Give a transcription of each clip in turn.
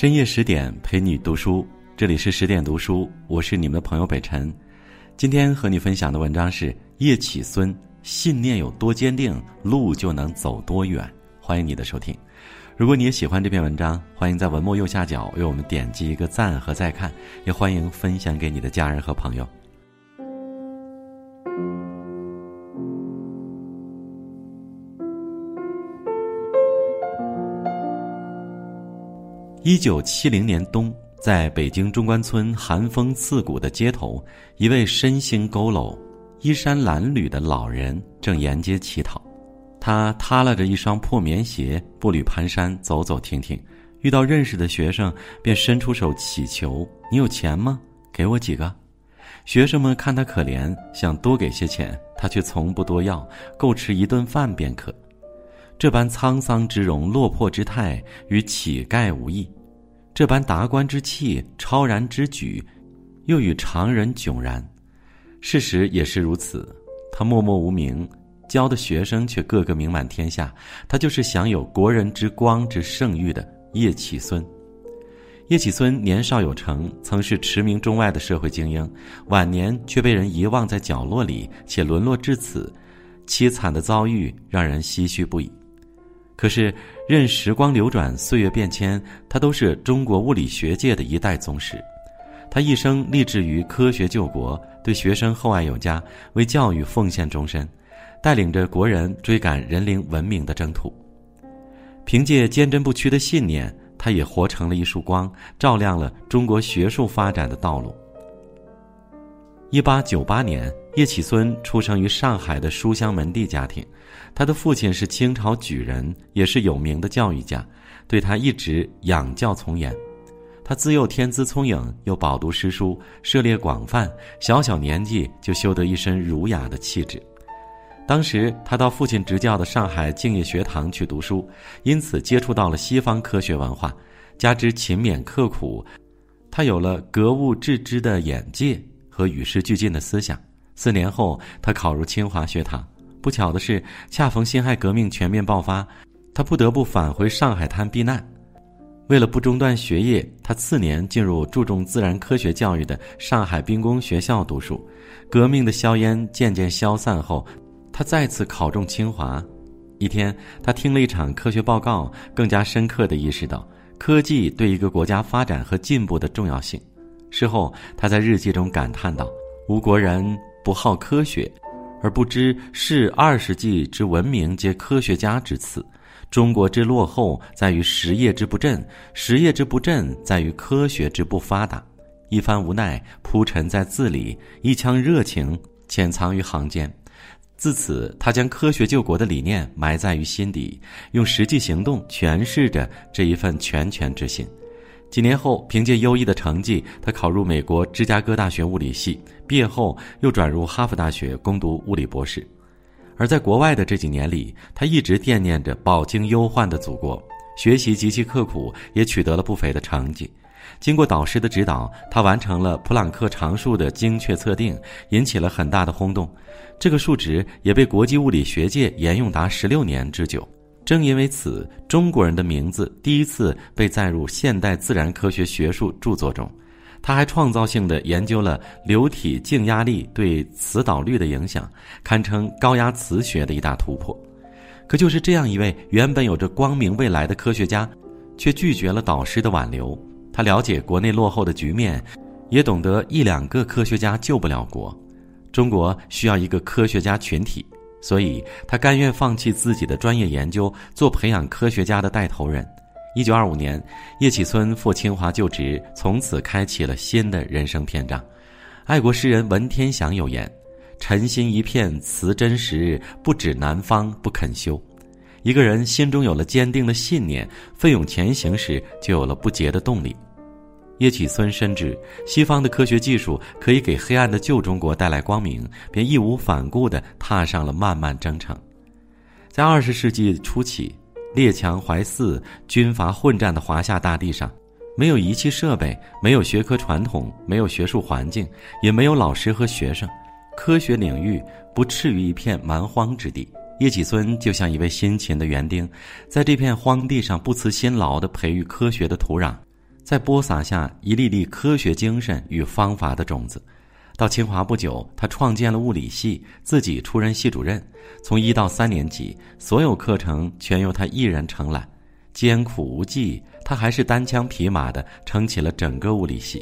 深夜十点陪你读书，这里是十点读书，我是你们的朋友北辰。今天和你分享的文章是叶启孙：信念有多坚定，路就能走多远。欢迎你的收听。如果你也喜欢这篇文章，欢迎在文末右下角为我们点击一个赞和再看，也欢迎分享给你的家人和朋友。一九七零年冬，在北京中关村寒风刺骨的街头，一位身形佝偻、衣衫褴褛的老人正沿街乞讨。他耷拉着一双破棉鞋，步履蹒跚，走走停停。遇到认识的学生，便伸出手乞求：“你有钱吗？给我几个。”学生们看他可怜，想多给些钱，他却从不多要，够吃一顿饭便可。这般沧桑之容、落魄之态，与乞丐无异；这般达观之气、超然之举，又与常人迥然。事实也是如此。他默默无名，教的学生却个个名满天下。他就是享有“国人之光”之盛誉的叶启孙。叶启孙年少有成，曾是驰名中外的社会精英，晚年却被人遗忘在角落里，且沦落至此，凄惨的遭遇让人唏嘘不已。可是，任时光流转，岁月变迁，他都是中国物理学界的一代宗师。他一生立志于科学救国，对学生厚爱有加，为教育奉献终身，带领着国人追赶人灵文明的征途。凭借坚贞不屈的信念，他也活成了一束光，照亮了中国学术发展的道路。一八九八年，叶启孙出生于上海的书香门第家庭，他的父亲是清朝举人，也是有名的教育家，对他一直养教从严。他自幼天资聪颖，又饱读诗书，涉猎广泛，小小年纪就修得一身儒雅的气质。当时他到父亲执教的上海敬业学堂去读书，因此接触到了西方科学文化，加之勤勉刻苦，他有了格物致知的眼界。和与时俱进的思想。四年后，他考入清华学堂。不巧的是，恰逢辛亥革命全面爆发，他不得不返回上海滩避难。为了不中断学业，他次年进入注重自然科学教育的上海兵工学校读书。革命的硝烟渐渐消散后，他再次考中清华。一天，他听了一场科学报告，更加深刻地意识到科技对一个国家发展和进步的重要性。事后，他在日记中感叹道：“吾国人不好科学，而不知是二十纪之文明皆科学家之赐。中国之落后在于实业之不振，实业之不振在于科学之不发达。一番无奈铺陈在字里，一腔热情潜藏于行间。自此，他将科学救国的理念埋在于心底，用实际行动诠释着这一份拳拳之心。”几年后，凭借优异的成绩，他考入美国芝加哥大学物理系。毕业后，又转入哈佛大学攻读物理博士。而在国外的这几年里，他一直惦念着饱经忧患的祖国，学习极其刻苦，也取得了不菲的成绩。经过导师的指导，他完成了普朗克常数的精确测定，引起了很大的轰动。这个数值也被国际物理学界沿用达十六年之久。正因为此，中国人的名字第一次被载入现代自然科学学术著作中。他还创造性的研究了流体静压力对磁导率的影响，堪称高压磁学的一大突破。可就是这样一位原本有着光明未来的科学家，却拒绝了导师的挽留。他了解国内落后的局面，也懂得一两个科学家救不了国，中国需要一个科学家群体。所以，他甘愿放弃自己的专业研究，做培养科学家的带头人。一九二五年，叶启孙赴清华就职，从此开启了新的人生篇章。爱国诗人文天祥有言：“诚心一片辞真实，不止南方不肯休。”一个人心中有了坚定的信念，奋勇前行时，就有了不竭的动力。叶启孙深知西方的科学技术可以给黑暗的旧中国带来光明，便义无反顾地踏上了漫漫征程。在二十世纪初起，列强怀四、军阀混战的华夏大地上，没有仪器设备，没有学科传统，没有学术环境，也没有老师和学生，科学领域不至于一片蛮荒之地。叶启孙就像一位辛勤的园丁，在这片荒地上不辞辛劳地培育科学的土壤。在播撒下一粒粒科学精神与方法的种子。到清华不久，他创建了物理系，自己出任系主任。从一到三年级，所有课程全由他一人承揽。艰苦无计，他还是单枪匹马的撑起了整个物理系。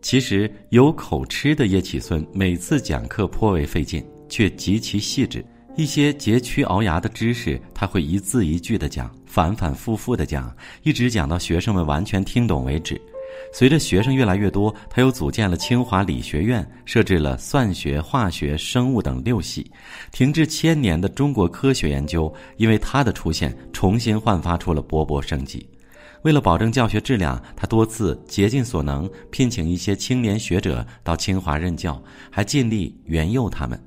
其实有口吃的叶启孙，每次讲课颇为费劲，却极其细致。一些佶屈聱牙的知识，他会一字一句的讲，反反复复的讲，一直讲到学生们完全听懂为止。随着学生越来越多，他又组建了清华理学院，设置了算学、化学、生物等六系。停滞千年的中国科学研究，因为他的出现，重新焕发出了勃勃生机。为了保证教学质量，他多次竭尽所能聘请一些青年学者到清华任教，还尽力援诱他们。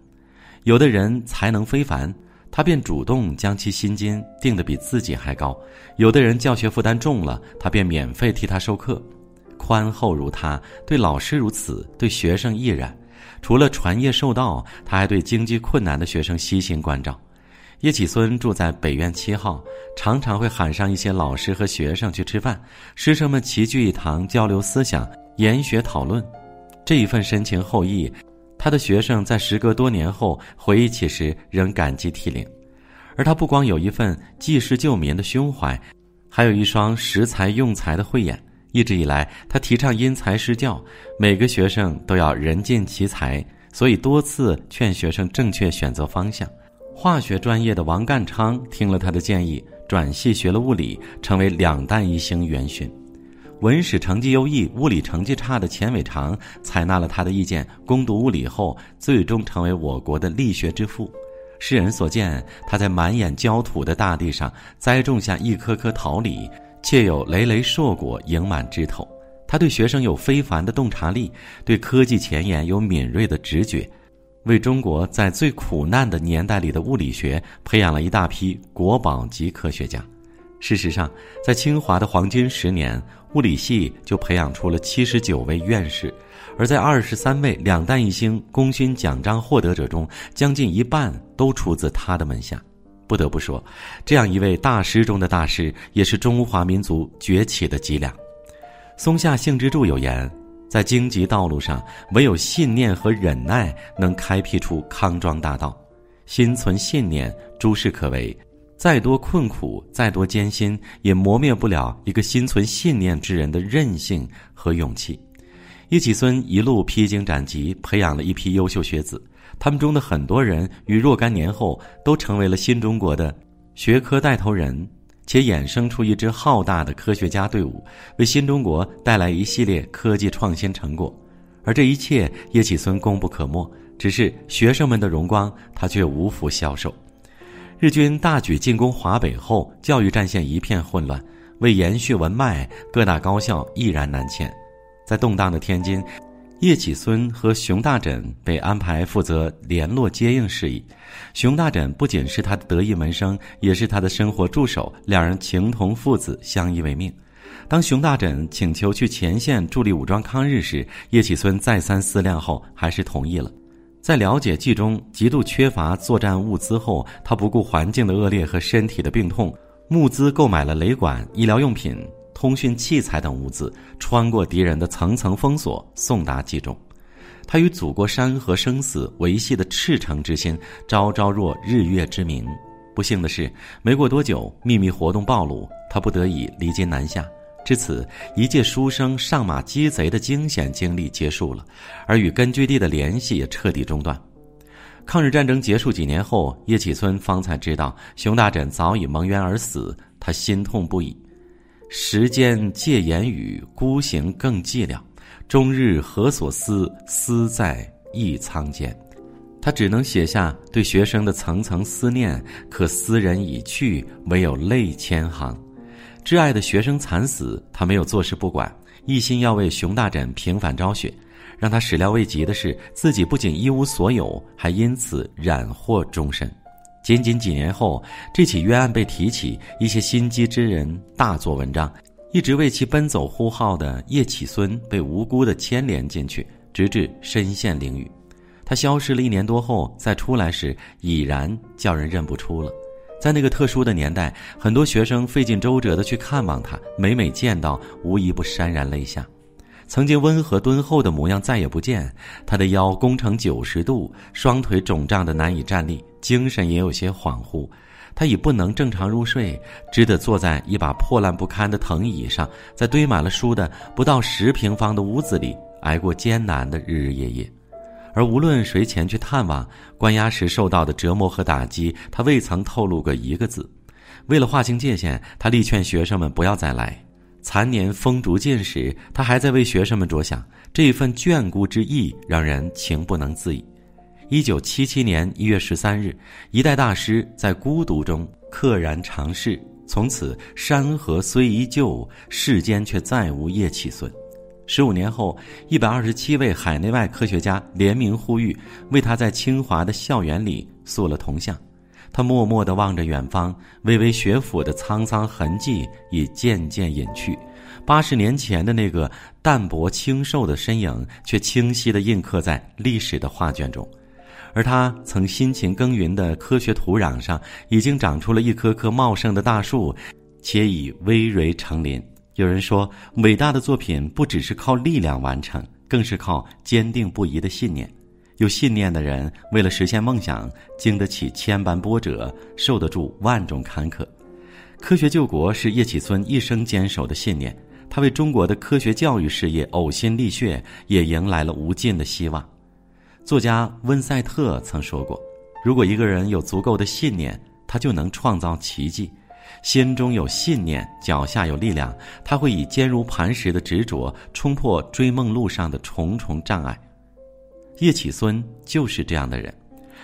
有的人才能非凡，他便主动将其薪金定得比自己还高；有的人教学负担重了，他便免费替他授课。宽厚如他，对老师如此，对学生亦然。除了传业授道，他还对经济困难的学生悉心关照。叶启孙住在北苑七号，常常会喊上一些老师和学生去吃饭，师生们齐聚一堂，交流思想，研学讨论。这一份深情厚谊。他的学生在时隔多年后回忆起时，仍感激涕零。而他不光有一份济世救民的胸怀，还有一双识才用才的慧眼。一直以来，他提倡因材施教，每个学生都要人尽其才，所以多次劝学生正确选择方向。化学专业的王干昌听了他的建议，转系学了物理，成为两弹一星元勋。文史成绩优异、物理成绩差的钱伟长采纳了他的意见，攻读物理后，最终成为我国的力学之父。世人所见，他在满眼焦土的大地上栽种下一颗颗桃李，却有累累硕果盈满枝头。他对学生有非凡的洞察力，对科技前沿有敏锐的直觉，为中国在最苦难的年代里的物理学培养了一大批国宝级科学家。事实上，在清华的黄金十年，物理系就培养出了七十九位院士，而在二十三位两弹一星功勋奖章获得者中，将近一半都出自他的门下。不得不说，这样一位大师中的大师，也是中华民族崛起的脊梁。松下幸之助有言：“在荆棘道路上，唯有信念和忍耐能开辟出康庄大道。心存信念，诸事可为。”再多困苦，再多艰辛，也磨灭不了一个心存信念之人的韧性和勇气。叶启孙一路披荆斩棘，培养了一批优秀学子。他们中的很多人于若干年后都成为了新中国的学科带头人，且衍生出一支浩大的科学家队伍，为新中国带来一系列科技创新成果。而这一切，叶启孙功不可没。只是学生们的荣光，他却无福消受。日军大举进攻华北后，教育战线一片混乱。为延续文脉，各大高校毅然南迁。在动荡的天津，叶启孙和熊大枕被安排负责联络接应事宜。熊大枕不仅是他的得意门生，也是他的生活助手，两人情同父子，相依为命。当熊大枕请求去前线助力武装抗日时，叶启孙再三思量后，还是同意了。在了解冀中极度缺乏作战物资后，他不顾环境的恶劣和身体的病痛，募资购买了雷管、医疗用品、通讯器材等物资，穿过敌人的层层封锁，送达冀中。他与祖国山河生死维系的赤诚之心，昭昭若日月之明。不幸的是，没过多久，秘密活动暴露，他不得已离京南下。至此，一介书生上马击贼的惊险经历结束了，而与根据地的联系也彻底中断。抗日战争结束几年后，叶启孙方才知道熊大枕早已蒙冤而死，他心痛不已。时间借言语，孤行更寂寥。终日何所思？思在亦苍间。他只能写下对学生的层层思念，可思人已去，唯有泪千行。挚爱的学生惨死，他没有坐视不管，一心要为熊大枕平反昭雪。让他始料未及的是，自己不仅一无所有，还因此染祸终身。仅仅几年后，这起冤案被提起，一些心机之人大做文章，一直为其奔走呼号的叶启孙被无辜的牵连进去，直至身陷囹圄。他消失了一年多后，再出来时，已然叫人认不出了。在那个特殊的年代，很多学生费尽周折的去看望他，每每见到，无一不潸然泪下。曾经温和敦厚的模样再也不见，他的腰弓成九十度，双腿肿胀的难以站立，精神也有些恍惚。他已不能正常入睡，只得坐在一把破烂不堪的藤椅上，在堆满了书的不到十平方的屋子里挨过艰难的日日夜夜。而无论谁前去探望，关押时受到的折磨和打击，他未曾透露过一个字。为了划清界限，他力劝学生们不要再来。残年风烛尽时，他还在为学生们着想，这份眷顾之意让人情不能自已。一九七七年一月十三日，一代大师在孤独中溘然长逝。从此，山河虽依旧，世间却再无叶企孙。十五年后，一百二十七位海内外科学家联名呼吁，为他在清华的校园里塑了铜像。他默默地望着远方，巍巍学府的沧桑痕迹已渐渐隐去。八十年前的那个淡泊清瘦的身影，却清晰地印刻在历史的画卷中。而他曾辛勤耕耘的科学土壤上，已经长出了一棵棵茂盛的大树，且已葳蕤成林。有人说，伟大的作品不只是靠力量完成，更是靠坚定不移的信念。有信念的人，为了实现梦想，经得起千般波折，受得住万种坎坷。科学救国是叶企孙一生坚守的信念，他为中国的科学教育事业呕心沥血，也迎来了无尽的希望。作家温塞特曾说过：“如果一个人有足够的信念，他就能创造奇迹。”心中有信念，脚下有力量，他会以坚如磐石的执着冲破追梦路上的重重障碍。叶企孙就是这样的人，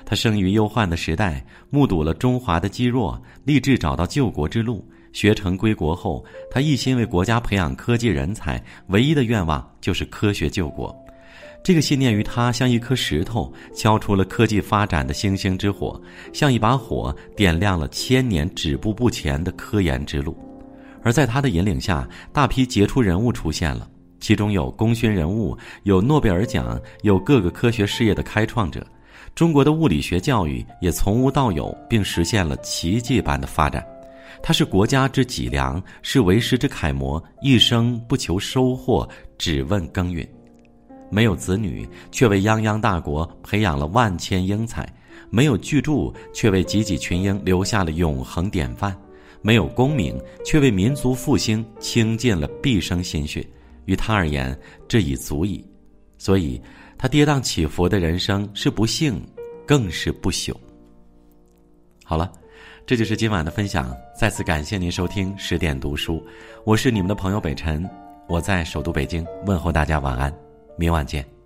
他生于忧患的时代，目睹了中华的积弱，立志找到救国之路。学成归国后，他一心为国家培养科技人才，唯一的愿望就是科学救国。这个信念于他像一颗石头，敲出了科技发展的星星之火，像一把火点亮了千年止步不前的科研之路。而在他的引领下，大批杰出人物出现了，其中有功勋人物，有诺贝尔奖，有各个科学事业的开创者。中国的物理学教育也从无到有，并实现了奇迹般的发展。他是国家之脊梁，是为师之楷模，一生不求收获，只问耕耘。没有子女，却为泱泱大国培养了万千英才；没有巨著，却为济济群英留下了永恒典范；没有功名，却为民族复兴倾尽了毕生心血。于他而言，这已足矣。所以，他跌宕起伏的人生是不幸，更是不朽。好了，这就是今晚的分享。再次感谢您收听十点读书，我是你们的朋友北辰，我在首都北京问候大家晚安。明晚见。